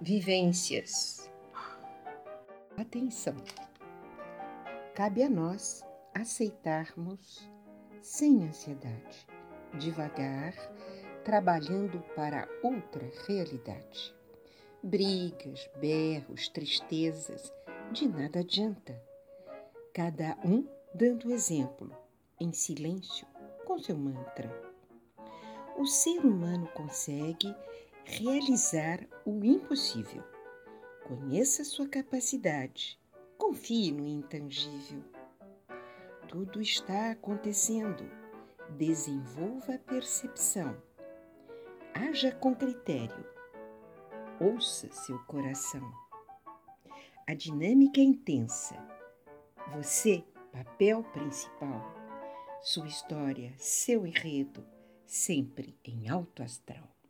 vivências. Atenção! Cabe a nós aceitarmos sem ansiedade, devagar, trabalhando para outra realidade. Brigas, berros, tristezas, de nada adianta. Cada um dando exemplo, em silêncio, com seu mantra. O ser humano consegue realizar o impossível. Conheça sua capacidade, confie no intangível. Tudo está acontecendo. Desenvolva a percepção. Haja com critério. Ouça seu coração. A dinâmica é intensa. Você, papel principal. Sua história, seu enredo, sempre em alto astral.